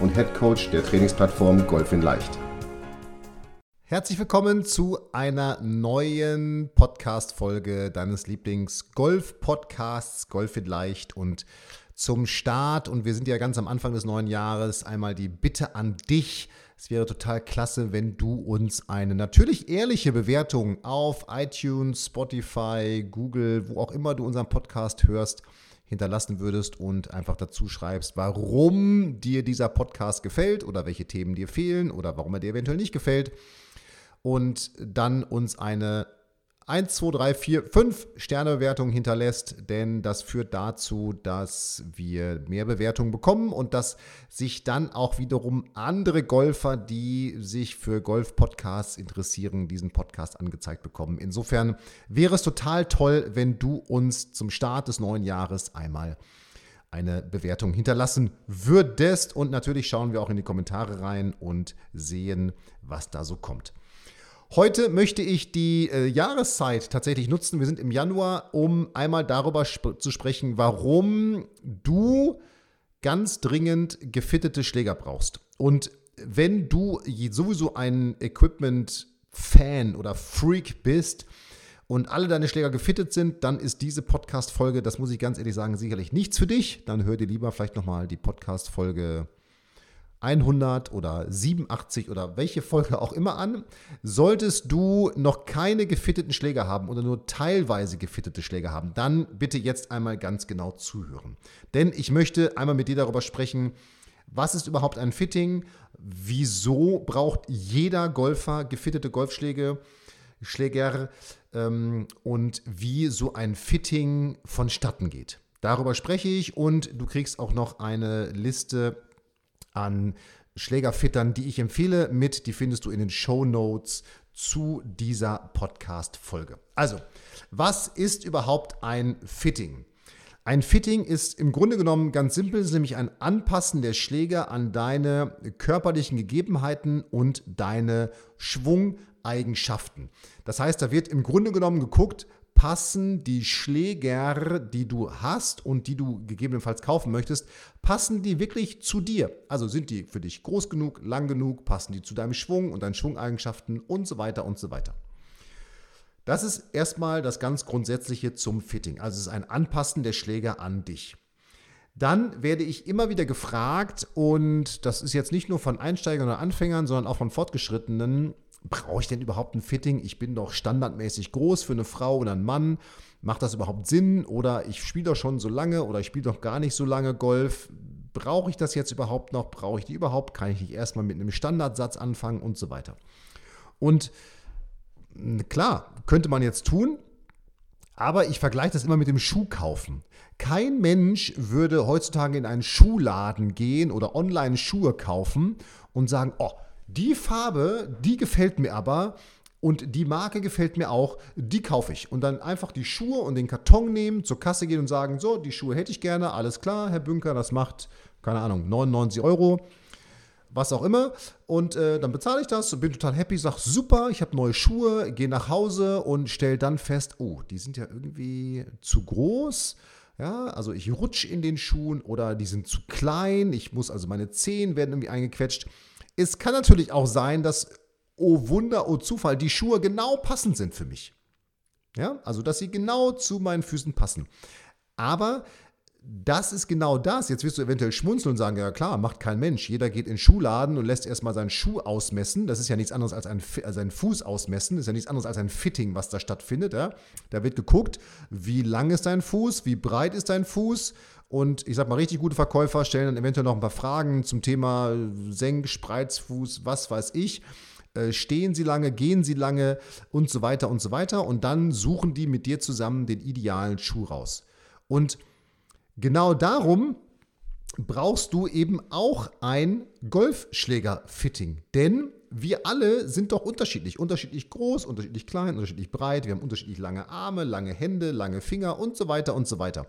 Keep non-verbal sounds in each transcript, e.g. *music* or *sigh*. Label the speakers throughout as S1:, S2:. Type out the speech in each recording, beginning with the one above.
S1: und Head Coach der Trainingsplattform Golf in Leicht.
S2: Herzlich willkommen zu einer neuen Podcast-Folge deines Lieblings-Golf-Podcasts Golf in Leicht und zum Start. Und wir sind ja ganz am Anfang des neuen Jahres. Einmal die Bitte an dich. Es wäre total klasse, wenn du uns eine natürlich ehrliche Bewertung auf iTunes, Spotify, Google, wo auch immer du unseren Podcast hörst, hinterlassen würdest und einfach dazu schreibst, warum dir dieser Podcast gefällt oder welche Themen dir fehlen oder warum er dir eventuell nicht gefällt. Und dann uns eine 1, 2, 3, 4, 5 Sternebewertung hinterlässt, denn das führt dazu, dass wir mehr Bewertungen bekommen und dass sich dann auch wiederum andere Golfer, die sich für Golf-Podcasts interessieren, diesen Podcast angezeigt bekommen. Insofern wäre es total toll, wenn du uns zum Start des neuen Jahres einmal eine Bewertung hinterlassen würdest. Und natürlich schauen wir auch in die Kommentare rein und sehen, was da so kommt. Heute möchte ich die äh, Jahreszeit tatsächlich nutzen. Wir sind im Januar, um einmal darüber sp zu sprechen, warum du ganz dringend gefittete Schläger brauchst. Und wenn du sowieso ein Equipment-Fan oder Freak bist und alle deine Schläger gefittet sind, dann ist diese Podcast-Folge, das muss ich ganz ehrlich sagen, sicherlich nichts für dich. Dann hör dir lieber vielleicht nochmal die Podcast-Folge 100 oder 87 oder welche Folge auch immer an. Solltest du noch keine gefitteten Schläger haben oder nur teilweise gefittete Schläger haben, dann bitte jetzt einmal ganz genau zuhören. Denn ich möchte einmal mit dir darüber sprechen, was ist überhaupt ein Fitting? Wieso braucht jeder Golfer gefittete Golfschläge, Schläger ähm, und wie so ein Fitting vonstatten geht? Darüber spreche ich und du kriegst auch noch eine Liste an Schlägerfittern, die ich empfehle, mit. Die findest du in den Show Notes zu dieser Podcast-Folge. Also, was ist überhaupt ein Fitting? Ein Fitting ist im Grunde genommen ganz simpel, nämlich ein Anpassen der Schläger an deine körperlichen Gegebenheiten und deine Schwungeigenschaften. Das heißt, da wird im Grunde genommen geguckt, passen die Schläger, die du hast und die du gegebenenfalls kaufen möchtest, passen die wirklich zu dir? Also sind die für dich groß genug, lang genug, passen die zu deinem Schwung und deinen Schwungeigenschaften und so weiter und so weiter. Das ist erstmal das ganz Grundsätzliche zum Fitting. Also es ist ein Anpassen der Schläger an dich. Dann werde ich immer wieder gefragt, und das ist jetzt nicht nur von Einsteigern oder Anfängern, sondern auch von Fortgeschrittenen, brauche ich denn überhaupt ein Fitting? Ich bin doch standardmäßig groß für eine Frau oder einen Mann. Macht das überhaupt Sinn? Oder ich spiele doch schon so lange oder ich spiele doch gar nicht so lange Golf. Brauche ich das jetzt überhaupt noch? Brauche ich die überhaupt? Kann ich nicht erstmal mit einem Standardsatz anfangen und so weiter? Und klar, könnte man jetzt tun, aber ich vergleiche das immer mit dem Schuhkaufen. Kein Mensch würde heutzutage in einen Schuhladen gehen oder online Schuhe kaufen und sagen, oh, die Farbe, die gefällt mir aber und die Marke gefällt mir auch, die kaufe ich. Und dann einfach die Schuhe und den Karton nehmen, zur Kasse gehen und sagen, so, die Schuhe hätte ich gerne, alles klar, Herr Bünker, das macht, keine Ahnung, 99 Euro, was auch immer. Und äh, dann bezahle ich das und bin total happy, sage, super, ich habe neue Schuhe, gehe nach Hause und stelle dann fest, oh, die sind ja irgendwie zu groß. Ja, also ich rutsche in den Schuhen oder die sind zu klein, ich muss also meine Zehen werden irgendwie eingequetscht. Es kann natürlich auch sein, dass, oh Wunder, oh Zufall, die Schuhe genau passend sind für mich. Ja, also dass sie genau zu meinen Füßen passen. Aber das ist genau das. Jetzt wirst du eventuell schmunzeln und sagen, ja klar, macht kein Mensch. Jeder geht in den Schuhladen und lässt erstmal seinen Schuh ausmessen. Das ist ja nichts anderes als ein, also ein Fuß ausmessen. Das ist ja nichts anderes als ein Fitting, was da stattfindet. Ja? Da wird geguckt, wie lang ist dein Fuß, wie breit ist dein Fuß und ich sag mal, richtig gute Verkäufer stellen dann eventuell noch ein paar Fragen zum Thema Senk, Spreizfuß, was weiß ich. Äh, stehen sie lange, gehen sie lange und so weiter und so weiter. Und dann suchen die mit dir zusammen den idealen Schuh raus. Und genau darum brauchst du eben auch ein Golfschläger-Fitting. Denn wir alle sind doch unterschiedlich. Unterschiedlich groß, unterschiedlich klein, unterschiedlich breit. Wir haben unterschiedlich lange Arme, lange Hände, lange Finger und so weiter und so weiter.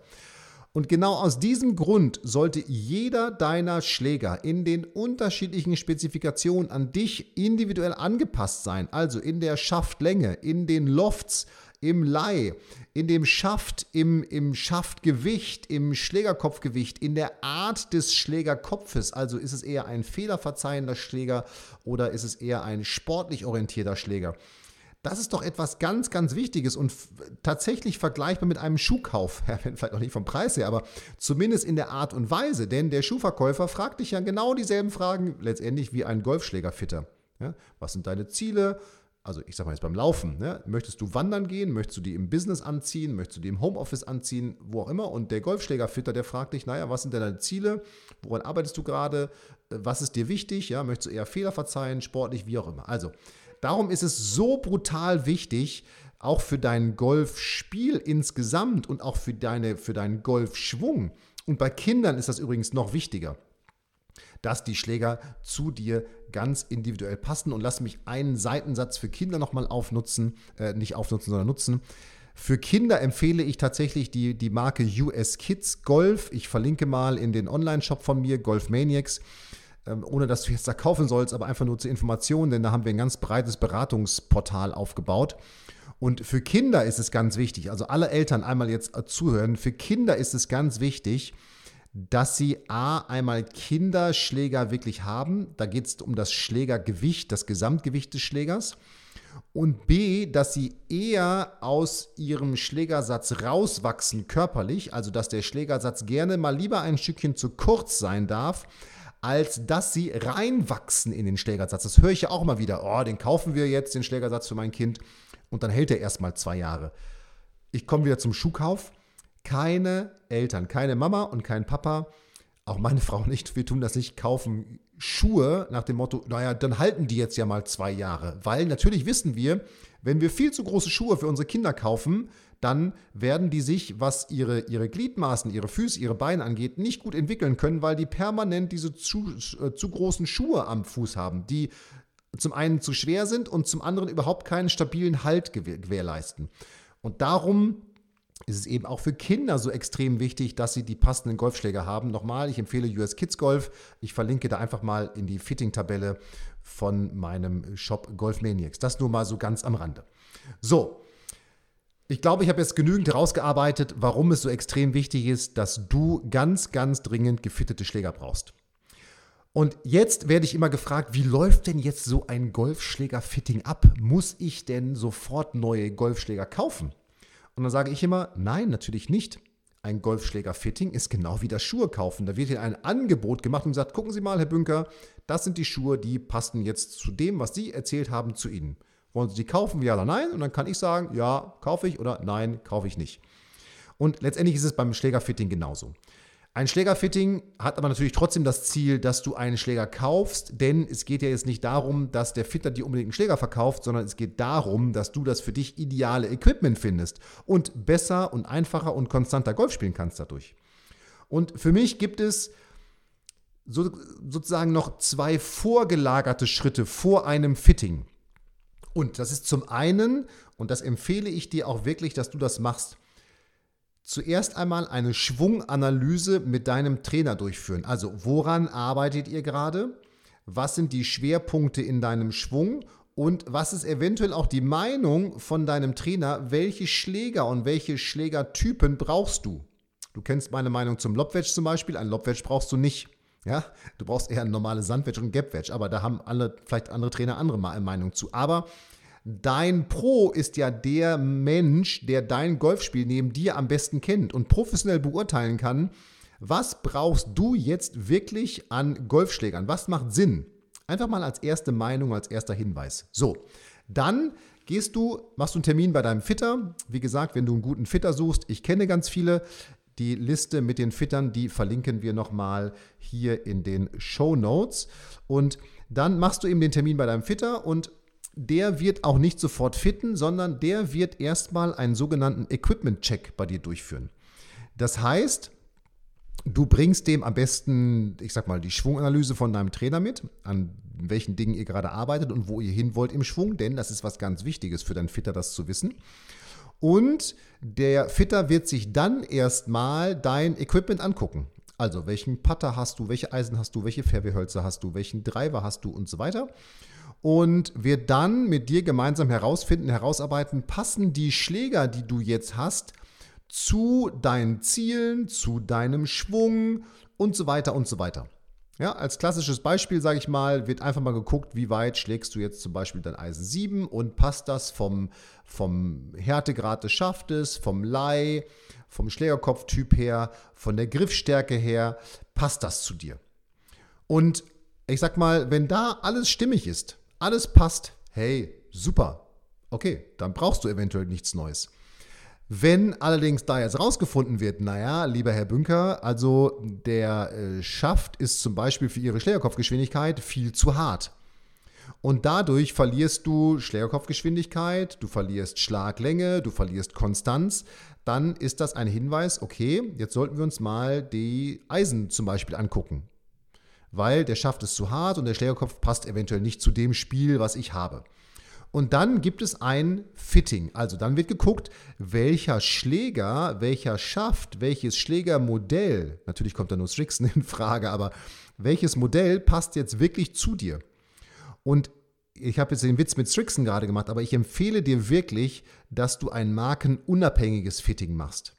S2: Und genau aus diesem Grund sollte jeder deiner Schläger in den unterschiedlichen Spezifikationen an dich individuell angepasst sein. Also in der Schaftlänge, in den Lofts, im Leih, in dem Schaft, im, im Schaftgewicht, im Schlägerkopfgewicht, in der Art des Schlägerkopfes. Also ist es eher ein fehlerverzeihender Schläger oder ist es eher ein sportlich orientierter Schläger? Das ist doch etwas ganz, ganz Wichtiges und tatsächlich vergleichbar mit einem Schuhkauf. *laughs* Ja, vielleicht auch nicht vom Preis her, aber zumindest in der Art und Weise. Denn der Schuhverkäufer fragt dich ja genau dieselben Fragen letztendlich wie ein Golfschlägerfitter. Ja, was sind deine Ziele? Also ich sag mal jetzt beim Laufen, ne? möchtest du wandern gehen, möchtest du die im Business anziehen, möchtest du die im Homeoffice anziehen, wo auch immer. Und der Golfschlägerfitter, der fragt dich, naja, was sind denn deine Ziele, woran arbeitest du gerade, was ist dir wichtig, ja, möchtest du eher Fehler verzeihen, sportlich, wie auch immer. Also darum ist es so brutal wichtig, auch für dein Golfspiel insgesamt und auch für, deine, für deinen Golfschwung. Und bei Kindern ist das übrigens noch wichtiger dass die Schläger zu dir ganz individuell passen. Und lass mich einen Seitensatz für Kinder nochmal aufnutzen, äh, nicht aufnutzen, sondern nutzen. Für Kinder empfehle ich tatsächlich die, die Marke US Kids Golf. Ich verlinke mal in den Online-Shop von mir, Golf Maniacs ähm, ohne dass du jetzt da kaufen sollst, aber einfach nur zur Information, denn da haben wir ein ganz breites Beratungsportal aufgebaut. Und für Kinder ist es ganz wichtig, also alle Eltern einmal jetzt zuhören, für Kinder ist es ganz wichtig, dass sie A, einmal Kinderschläger wirklich haben. Da geht es um das Schlägergewicht, das Gesamtgewicht des Schlägers. Und B, dass sie eher aus ihrem Schlägersatz rauswachsen körperlich, also dass der Schlägersatz gerne mal lieber ein Stückchen zu kurz sein darf, als dass sie reinwachsen in den Schlägersatz. Das höre ich ja auch mal wieder. Oh, den kaufen wir jetzt, den Schlägersatz für mein Kind, und dann hält er erstmal zwei Jahre. Ich komme wieder zum Schuhkauf keine Eltern, keine Mama und kein Papa, auch meine Frau nicht, wir tun das nicht, kaufen Schuhe nach dem Motto, naja, dann halten die jetzt ja mal zwei Jahre. Weil natürlich wissen wir, wenn wir viel zu große Schuhe für unsere Kinder kaufen, dann werden die sich, was ihre, ihre Gliedmaßen, ihre Füße, ihre Beine angeht, nicht gut entwickeln können, weil die permanent diese zu, äh, zu großen Schuhe am Fuß haben, die zum einen zu schwer sind und zum anderen überhaupt keinen stabilen Halt gewährleisten. Und darum ist es eben auch für Kinder so extrem wichtig, dass sie die passenden Golfschläger haben. Nochmal, ich empfehle US Kids Golf. Ich verlinke da einfach mal in die Fitting-Tabelle von meinem Shop Golf Maniacs. Das nur mal so ganz am Rande. So, ich glaube, ich habe jetzt genügend herausgearbeitet, warum es so extrem wichtig ist, dass du ganz, ganz dringend gefittete Schläger brauchst. Und jetzt werde ich immer gefragt, wie läuft denn jetzt so ein Golfschläger-Fitting ab? Muss ich denn sofort neue Golfschläger kaufen? Und dann sage ich immer, nein, natürlich nicht. Ein Golfschläger-Fitting ist genau wie das Schuhe kaufen. Da wird Ihnen ein Angebot gemacht und gesagt, gucken Sie mal, Herr Bünker, das sind die Schuhe, die passen jetzt zu dem, was Sie erzählt haben, zu Ihnen. Wollen Sie die kaufen, ja oder nein? Und dann kann ich sagen, ja, kaufe ich oder nein, kaufe ich nicht. Und letztendlich ist es beim Schlägerfitting genauso. Ein Schlägerfitting hat aber natürlich trotzdem das Ziel, dass du einen Schläger kaufst, denn es geht ja jetzt nicht darum, dass der Fitter dir unbedingt einen Schläger verkauft, sondern es geht darum, dass du das für dich ideale Equipment findest und besser und einfacher und konstanter Golf spielen kannst dadurch. Und für mich gibt es so, sozusagen noch zwei vorgelagerte Schritte vor einem Fitting. Und das ist zum einen, und das empfehle ich dir auch wirklich, dass du das machst, zuerst einmal eine Schwunganalyse mit deinem Trainer durchführen. Also woran arbeitet ihr gerade? Was sind die Schwerpunkte in deinem Schwung? Und was ist eventuell auch die Meinung von deinem Trainer? Welche Schläger und welche Schlägertypen brauchst du? Du kennst meine Meinung zum Lobwedge zum Beispiel. Ein Lobwedge brauchst du nicht. Ja, du brauchst eher ein normales Sandwedge und ein Gapwedge, aber da haben alle, vielleicht andere Trainer andere Meinung zu. Aber Dein Pro ist ja der Mensch, der dein Golfspiel neben dir am besten kennt und professionell beurteilen kann, was brauchst du jetzt wirklich an Golfschlägern? Was macht Sinn? Einfach mal als erste Meinung, als erster Hinweis. So, dann gehst du, machst du einen Termin bei deinem Fitter. Wie gesagt, wenn du einen guten Fitter suchst, ich kenne ganz viele. Die Liste mit den Fittern, die verlinken wir nochmal hier in den Show Notes. Und dann machst du eben den Termin bei deinem Fitter und der wird auch nicht sofort fitten, sondern der wird erstmal einen sogenannten Equipment-Check bei dir durchführen. Das heißt, Du bringst dem am besten, ich sag mal, die Schwunganalyse von deinem Trainer mit, an welchen Dingen ihr gerade arbeitet und wo ihr hin wollt im Schwung, denn das ist was ganz Wichtiges für deinen Fitter, das zu wissen. Und der Fitter wird sich dann erstmal dein Equipment angucken. Also, welchen Putter hast du, welche Eisen hast du, welche Fairway-Hölzer hast du, welchen Driver hast du und so weiter. Und wird dann mit dir gemeinsam herausfinden, herausarbeiten, passen die Schläger, die du jetzt hast, zu deinen Zielen, zu deinem Schwung und so weiter und so weiter. Ja, als klassisches Beispiel, sage ich mal, wird einfach mal geguckt, wie weit schlägst du jetzt zum Beispiel dein Eisen 7 und passt das vom, vom Härtegrad des Schaftes, vom Leih, vom Schlägerkopftyp her, von der Griffstärke her, passt das zu dir. Und ich sag mal, wenn da alles stimmig ist, alles passt, hey, super, okay, dann brauchst du eventuell nichts Neues. Wenn allerdings da jetzt rausgefunden wird, naja, lieber Herr Bünker, also der äh, Schaft ist zum Beispiel für Ihre Schlägerkopfgeschwindigkeit viel zu hart. Und dadurch verlierst du Schlägerkopfgeschwindigkeit, du verlierst Schlaglänge, du verlierst Konstanz. Dann ist das ein Hinweis, okay, jetzt sollten wir uns mal die Eisen zum Beispiel angucken. Weil der Schaft ist zu hart und der Schlägerkopf passt eventuell nicht zu dem Spiel, was ich habe. Und dann gibt es ein Fitting. Also dann wird geguckt, welcher Schläger, welcher Schaft, welches Schlägermodell, natürlich kommt da nur Strixen *laughs* in Frage, aber welches Modell passt jetzt wirklich zu dir? Und ich habe jetzt den Witz mit Strixen gerade gemacht, aber ich empfehle dir wirklich, dass du ein markenunabhängiges Fitting machst.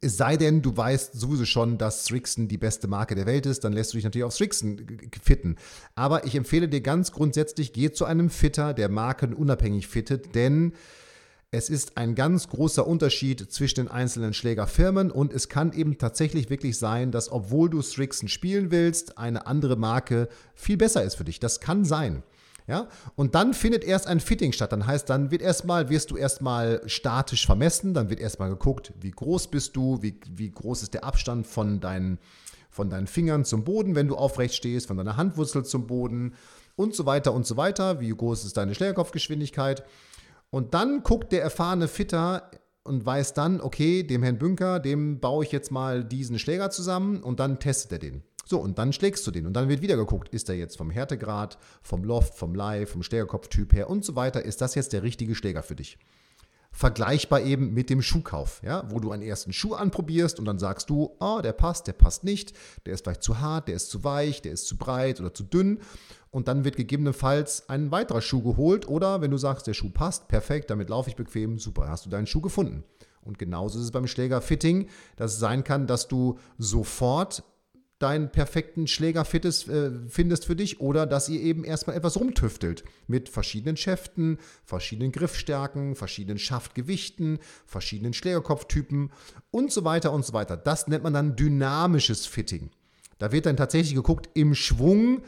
S2: Es sei denn, du weißt sowieso schon, dass Strixen die beste Marke der Welt ist, dann lässt du dich natürlich auf Strixen fitten. Aber ich empfehle dir ganz grundsätzlich, geh zu einem Fitter, der markenunabhängig fittet, denn es ist ein ganz großer Unterschied zwischen den einzelnen Schlägerfirmen und es kann eben tatsächlich wirklich sein, dass obwohl du Strixen spielen willst, eine andere Marke viel besser ist für dich. Das kann sein. Ja? Und dann findet erst ein Fitting statt. Dann heißt, dann wird erstmal, wirst du erstmal statisch vermessen, dann wird erstmal geguckt, wie groß bist du, wie, wie groß ist der Abstand von deinen, von deinen Fingern zum Boden, wenn du aufrecht stehst, von deiner Handwurzel zum Boden und so weiter und so weiter. Wie groß ist deine Schlägerkopfgeschwindigkeit? Und dann guckt der erfahrene Fitter und weiß dann, okay, dem Herrn Bünker, dem baue ich jetzt mal diesen Schläger zusammen und dann testet er den. So, und dann schlägst du den. Und dann wird wieder geguckt, ist er jetzt vom Härtegrad, vom Loft, vom Leih, vom Schlägerkopftyp her und so weiter, ist das jetzt der richtige Schläger für dich? Vergleichbar eben mit dem Schuhkauf, ja, wo du einen ersten Schuh anprobierst und dann sagst du, oh, der passt, der passt nicht, der ist vielleicht zu hart, der ist zu weich, der ist zu breit oder zu dünn. Und dann wird gegebenenfalls ein weiterer Schuh geholt oder wenn du sagst, der Schuh passt, perfekt, damit laufe ich bequem, super, hast du deinen Schuh gefunden. Und genauso ist es beim Schlägerfitting, dass es sein kann, dass du sofort deinen perfekten Schläger fittest, äh, findest für dich oder dass ihr eben erstmal etwas rumtüftelt mit verschiedenen Schäften, verschiedenen Griffstärken, verschiedenen Schaftgewichten, verschiedenen Schlägerkopftypen und so weiter und so weiter. Das nennt man dann dynamisches Fitting. Da wird dann tatsächlich geguckt im Schwung,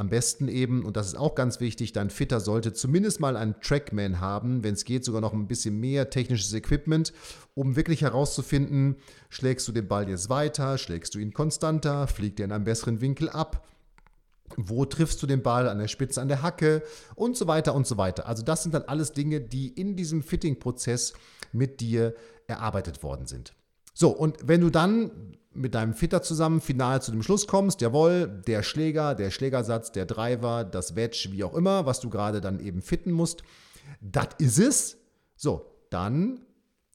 S2: am besten eben, und das ist auch ganz wichtig, dein Fitter sollte zumindest mal einen Trackman haben, wenn es geht, sogar noch ein bisschen mehr technisches Equipment, um wirklich herauszufinden, schlägst du den Ball jetzt weiter, schlägst du ihn konstanter, fliegt er in einem besseren Winkel ab, wo triffst du den Ball an der Spitze, an der Hacke und so weiter und so weiter. Also das sind dann alles Dinge, die in diesem Fitting-Prozess mit dir erarbeitet worden sind. So, und wenn du dann mit deinem Fitter zusammen final zu dem Schluss kommst, jawohl, der Schläger, der Schlägersatz, der Driver, das Wedge, wie auch immer, was du gerade dann eben fitten musst, das ist es. So, dann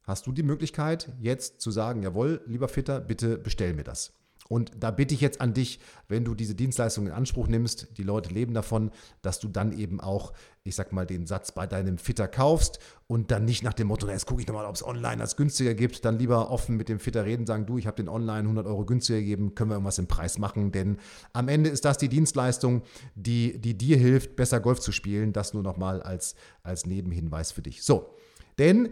S2: hast du die Möglichkeit, jetzt zu sagen, jawohl, lieber Fitter, bitte bestell mir das. Und da bitte ich jetzt an dich, wenn du diese Dienstleistung in Anspruch nimmst, die Leute leben davon, dass du dann eben auch, ich sag mal, den Satz bei deinem Fitter kaufst und dann nicht nach dem Motto, jetzt gucke ich nochmal, ob es online das günstiger gibt, dann lieber offen mit dem Fitter reden, sagen, du, ich habe den online 100 Euro günstiger gegeben, können wir irgendwas im Preis machen, denn am Ende ist das die Dienstleistung, die, die dir hilft, besser Golf zu spielen. Das nur nochmal als, als Nebenhinweis für dich. So, denn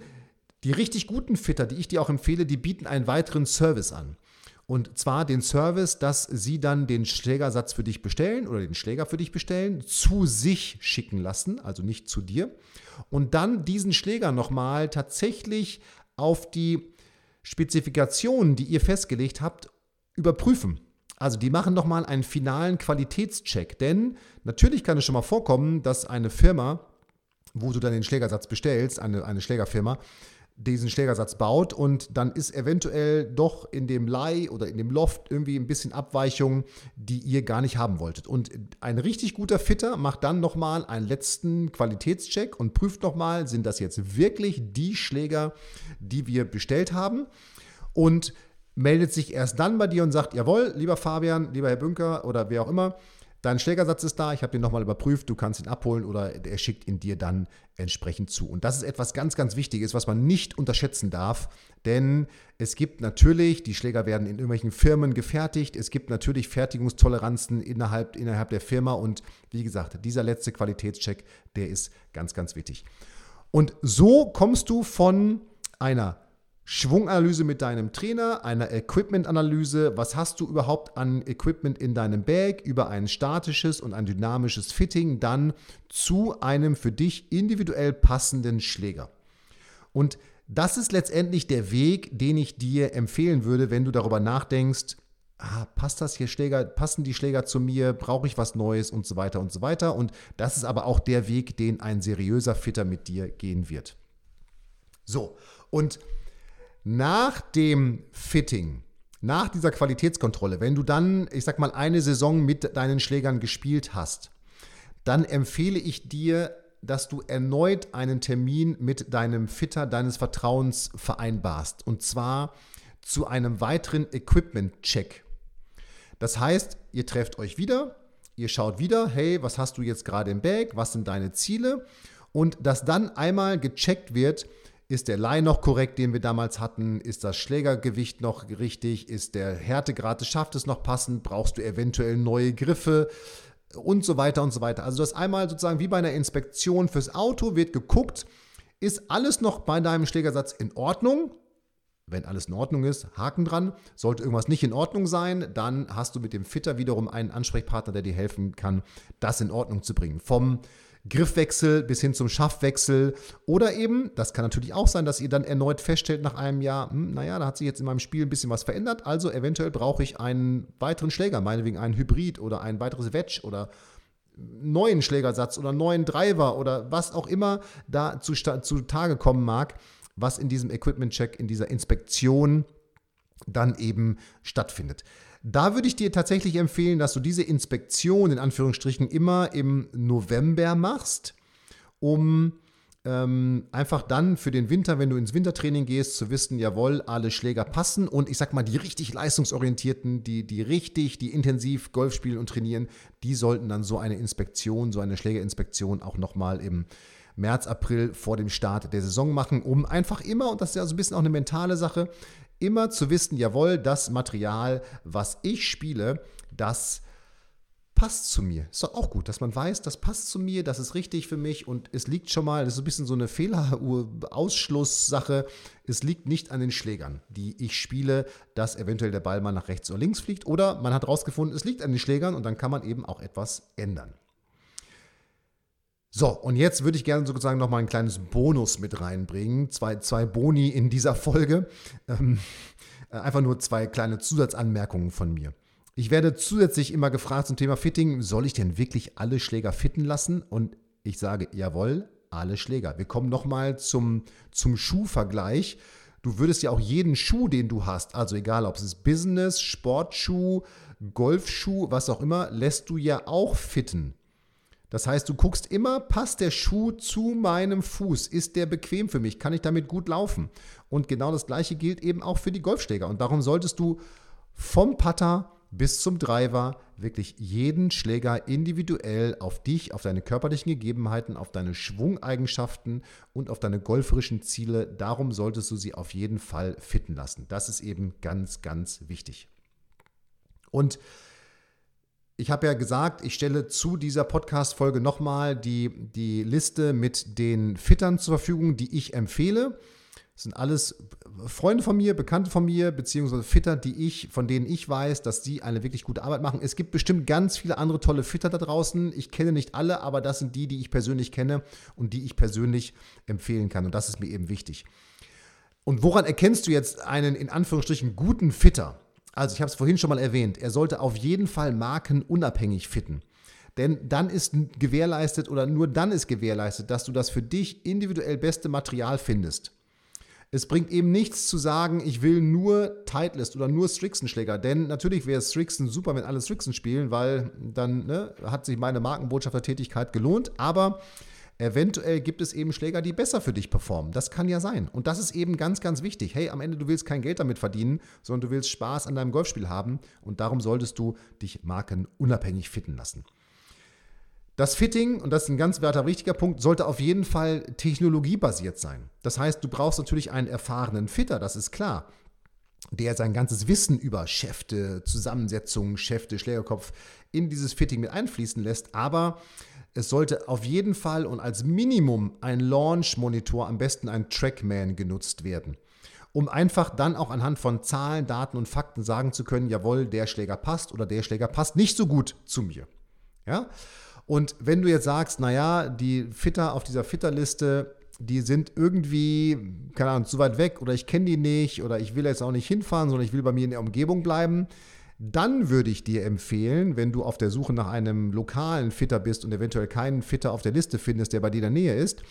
S2: die richtig guten Fitter, die ich dir auch empfehle, die bieten einen weiteren Service an. Und zwar den Service, dass sie dann den Schlägersatz für dich bestellen oder den Schläger für dich bestellen, zu sich schicken lassen, also nicht zu dir. Und dann diesen Schläger nochmal tatsächlich auf die Spezifikationen, die ihr festgelegt habt, überprüfen. Also die machen nochmal einen finalen Qualitätscheck. Denn natürlich kann es schon mal vorkommen, dass eine Firma, wo du dann den Schlägersatz bestellst, eine, eine Schlägerfirma, diesen Schlägersatz baut und dann ist eventuell doch in dem Leih oder in dem Loft irgendwie ein bisschen Abweichung, die ihr gar nicht haben wolltet. Und ein richtig guter Fitter macht dann nochmal einen letzten Qualitätscheck und prüft nochmal, sind das jetzt wirklich die Schläger, die wir bestellt haben und meldet sich erst dann bei dir und sagt, jawohl, lieber Fabian, lieber Herr Bünker oder wer auch immer, Dein Schlägersatz ist da, ich habe den nochmal überprüft, du kannst ihn abholen oder er schickt ihn dir dann entsprechend zu. Und das ist etwas ganz, ganz Wichtiges, was man nicht unterschätzen darf, denn es gibt natürlich, die Schläger werden in irgendwelchen Firmen gefertigt, es gibt natürlich Fertigungstoleranzen innerhalb, innerhalb der Firma und wie gesagt, dieser letzte Qualitätscheck, der ist ganz, ganz wichtig. Und so kommst du von einer Schwunganalyse mit deinem Trainer, einer Equipment-Analyse, was hast du überhaupt an Equipment in deinem Bag, über ein statisches und ein dynamisches Fitting, dann zu einem für dich individuell passenden Schläger. Und das ist letztendlich der Weg, den ich dir empfehlen würde, wenn du darüber nachdenkst, ah, passt das hier Schläger, passen die Schläger zu mir, brauche ich was Neues und so weiter und so weiter. Und das ist aber auch der Weg, den ein seriöser Fitter mit dir gehen wird. So, und nach dem Fitting, nach dieser Qualitätskontrolle, wenn du dann, ich sag mal, eine Saison mit deinen Schlägern gespielt hast, dann empfehle ich dir, dass du erneut einen Termin mit deinem Fitter deines Vertrauens vereinbarst. Und zwar zu einem weiteren Equipment-Check. Das heißt, ihr trefft euch wieder, ihr schaut wieder, hey, was hast du jetzt gerade im Bag, was sind deine Ziele? Und dass dann einmal gecheckt wird, ist der Leih noch korrekt, den wir damals hatten? Ist das Schlägergewicht noch richtig? Ist der Härtegrad des Schaftes noch passend? Brauchst du eventuell neue Griffe? Und so weiter und so weiter. Also das einmal sozusagen wie bei einer Inspektion fürs Auto wird geguckt, ist alles noch bei deinem Schlägersatz in Ordnung? Wenn alles in Ordnung ist, Haken dran. Sollte irgendwas nicht in Ordnung sein, dann hast du mit dem Fitter wiederum einen Ansprechpartner, der dir helfen kann, das in Ordnung zu bringen. Vom Griffwechsel bis hin zum Schaftwechsel. Oder eben, das kann natürlich auch sein, dass ihr dann erneut feststellt nach einem Jahr, hm, naja, da hat sich jetzt in meinem Spiel ein bisschen was verändert, also eventuell brauche ich einen weiteren Schläger, meinetwegen einen Hybrid oder ein weiteres Wedge oder neuen Schlägersatz oder neuen Driver oder was auch immer da zu, zu Tage kommen mag, was in diesem Equipment-Check, in dieser Inspektion dann eben stattfindet. Da würde ich dir tatsächlich empfehlen, dass du diese Inspektion in Anführungsstrichen immer im November machst, um ähm, einfach dann für den Winter, wenn du ins Wintertraining gehst, zu wissen, jawohl, alle Schläger passen und ich sag mal, die richtig leistungsorientierten, die, die richtig, die intensiv Golf spielen und trainieren, die sollten dann so eine Inspektion, so eine Schlägerinspektion auch nochmal im März, April vor dem Start der Saison machen, um einfach immer, und das ist ja so ein bisschen auch eine mentale Sache, immer zu wissen, jawohl, das Material, was ich spiele, das passt zu mir. Ist doch auch gut, dass man weiß, das passt zu mir, das ist richtig für mich und es liegt schon mal, das ist ein bisschen so eine Fehlerausschlusssache, es liegt nicht an den Schlägern, die ich spiele, dass eventuell der Ball mal nach rechts oder links fliegt oder man hat herausgefunden, es liegt an den Schlägern und dann kann man eben auch etwas ändern. So, und jetzt würde ich gerne sozusagen nochmal ein kleines Bonus mit reinbringen. Zwei, zwei Boni in dieser Folge. Ähm, äh, einfach nur zwei kleine Zusatzanmerkungen von mir. Ich werde zusätzlich immer gefragt zum Thema Fitting, soll ich denn wirklich alle Schläger fitten lassen? Und ich sage, jawohl, alle Schläger. Wir kommen nochmal zum, zum Schuhvergleich. Du würdest ja auch jeden Schuh, den du hast, also egal ob es ist Business, Sportschuh, Golfschuh, was auch immer, lässt du ja auch fitten. Das heißt, du guckst immer, passt der Schuh zu meinem Fuß? Ist der bequem für mich? Kann ich damit gut laufen? Und genau das Gleiche gilt eben auch für die Golfschläger. Und darum solltest du vom Putter bis zum Driver wirklich jeden Schläger individuell auf dich, auf deine körperlichen Gegebenheiten, auf deine Schwungeigenschaften und auf deine golferischen Ziele, darum solltest du sie auf jeden Fall fitten lassen. Das ist eben ganz, ganz wichtig. Und ich habe ja gesagt, ich stelle zu dieser Podcast-Folge nochmal die, die Liste mit den Fittern zur Verfügung, die ich empfehle. Das sind alles Freunde von mir, Bekannte von mir, beziehungsweise Fitter, die ich, von denen ich weiß, dass sie eine wirklich gute Arbeit machen. Es gibt bestimmt ganz viele andere tolle Fitter da draußen. Ich kenne nicht alle, aber das sind die, die ich persönlich kenne und die ich persönlich empfehlen kann. Und das ist mir eben wichtig. Und woran erkennst du jetzt einen in Anführungsstrichen guten Fitter? Also ich habe es vorhin schon mal erwähnt, er sollte auf jeden Fall markenunabhängig fitten. Denn dann ist gewährleistet oder nur dann ist gewährleistet, dass du das für dich individuell beste Material findest. Es bringt eben nichts zu sagen, ich will nur Titleist oder nur Strixen-Schläger, denn natürlich wäre Strixen super, wenn alle Strixen spielen, weil dann ne, hat sich meine Markenbotschaftertätigkeit gelohnt, aber Eventuell gibt es eben Schläger, die besser für dich performen. Das kann ja sein. Und das ist eben ganz, ganz wichtig. Hey, am Ende, du willst kein Geld damit verdienen, sondern du willst Spaß an deinem Golfspiel haben. Und darum solltest du dich markenunabhängig fitten lassen. Das Fitting, und das ist ein ganz werter wichtiger Punkt, sollte auf jeden Fall technologiebasiert sein. Das heißt, du brauchst natürlich einen erfahrenen Fitter, das ist klar, der sein ganzes Wissen über Schäfte, Zusammensetzungen, Schäfte, Schlägerkopf in dieses Fitting mit einfließen lässt. Aber es sollte auf jeden Fall und als Minimum ein Launch-Monitor, am besten ein Trackman genutzt werden um einfach dann auch anhand von Zahlen, Daten und Fakten sagen zu können, jawohl, der Schläger passt oder der Schläger passt nicht so gut zu mir. Ja? Und wenn du jetzt sagst, naja, die Fitter auf dieser Fitterliste, die sind irgendwie, keine Ahnung, zu weit weg oder ich kenne die nicht oder ich will jetzt auch nicht hinfahren, sondern ich will bei mir in der Umgebung bleiben, dann würde ich dir empfehlen, wenn du auf der Suche nach einem lokalen Fitter bist und eventuell keinen Fitter auf der Liste findest, der bei dir in der Nähe ist,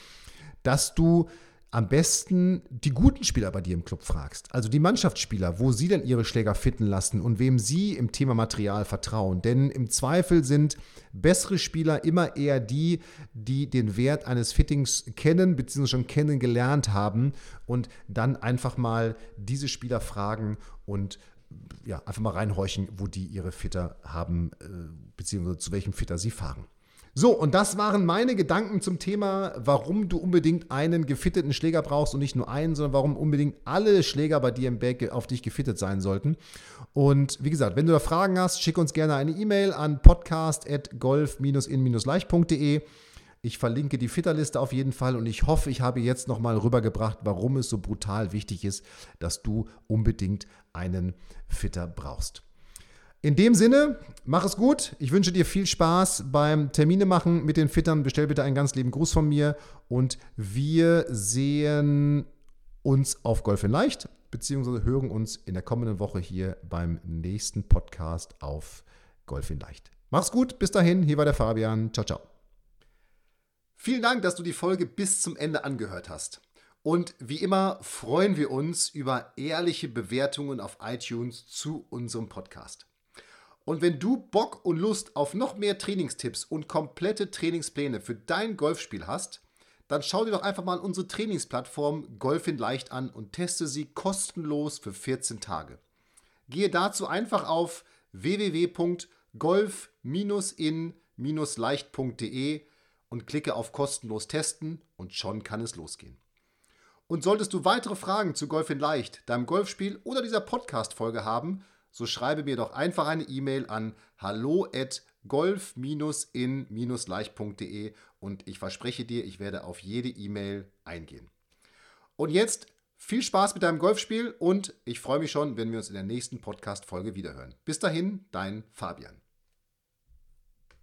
S2: dass du am besten die guten Spieler bei dir im Club fragst. Also die Mannschaftsspieler, wo sie denn ihre Schläger fitten lassen und wem sie im Thema Material vertrauen. Denn im Zweifel sind bessere Spieler immer eher die, die den Wert eines Fittings kennen bzw. schon kennengelernt haben und dann einfach mal diese Spieler fragen und ja, einfach mal reinhorchen, wo die ihre Fitter haben, äh, beziehungsweise zu welchem Fitter sie fahren. So, und das waren meine Gedanken zum Thema, warum du unbedingt einen gefitteten Schläger brauchst und nicht nur einen, sondern warum unbedingt alle Schläger bei dir im Bag auf dich gefittet sein sollten. Und wie gesagt, wenn du da Fragen hast, schick uns gerne eine E-Mail an podcast.golf-in-leicht.de. Ich verlinke die Fitterliste auf jeden Fall und ich hoffe, ich habe jetzt nochmal rübergebracht, warum es so brutal wichtig ist, dass du unbedingt einen Fitter brauchst. In dem Sinne, mach es gut. Ich wünsche dir viel Spaß beim Termine machen mit den Fittern. Bestell bitte einen ganz lieben Gruß von mir und wir sehen uns auf Golf in Leicht, beziehungsweise hören uns in der kommenden Woche hier beim nächsten Podcast auf Golf in Leicht. Mach's gut, bis dahin. Hier war der Fabian. Ciao, ciao. Vielen Dank, dass du die Folge bis zum Ende angehört hast. Und wie immer freuen wir uns über ehrliche Bewertungen auf iTunes zu unserem Podcast. Und wenn du Bock und Lust auf noch mehr Trainingstipps und komplette Trainingspläne für dein Golfspiel hast, dann schau dir doch einfach mal unsere Trainingsplattform Golf in Leicht an und teste sie kostenlos für 14 Tage. Gehe dazu einfach auf www.golf-in-leicht.de und klicke auf kostenlos testen und schon kann es losgehen. Und solltest du weitere Fragen zu Golf in Leicht, deinem Golfspiel oder dieser Podcast-Folge haben, so schreibe mir doch einfach eine E-Mail an hallo at golf-in-leicht.de und ich verspreche dir, ich werde auf jede E-Mail eingehen. Und jetzt viel Spaß mit deinem Golfspiel und ich freue mich schon, wenn wir uns in der nächsten Podcast-Folge wiederhören. Bis dahin, dein Fabian.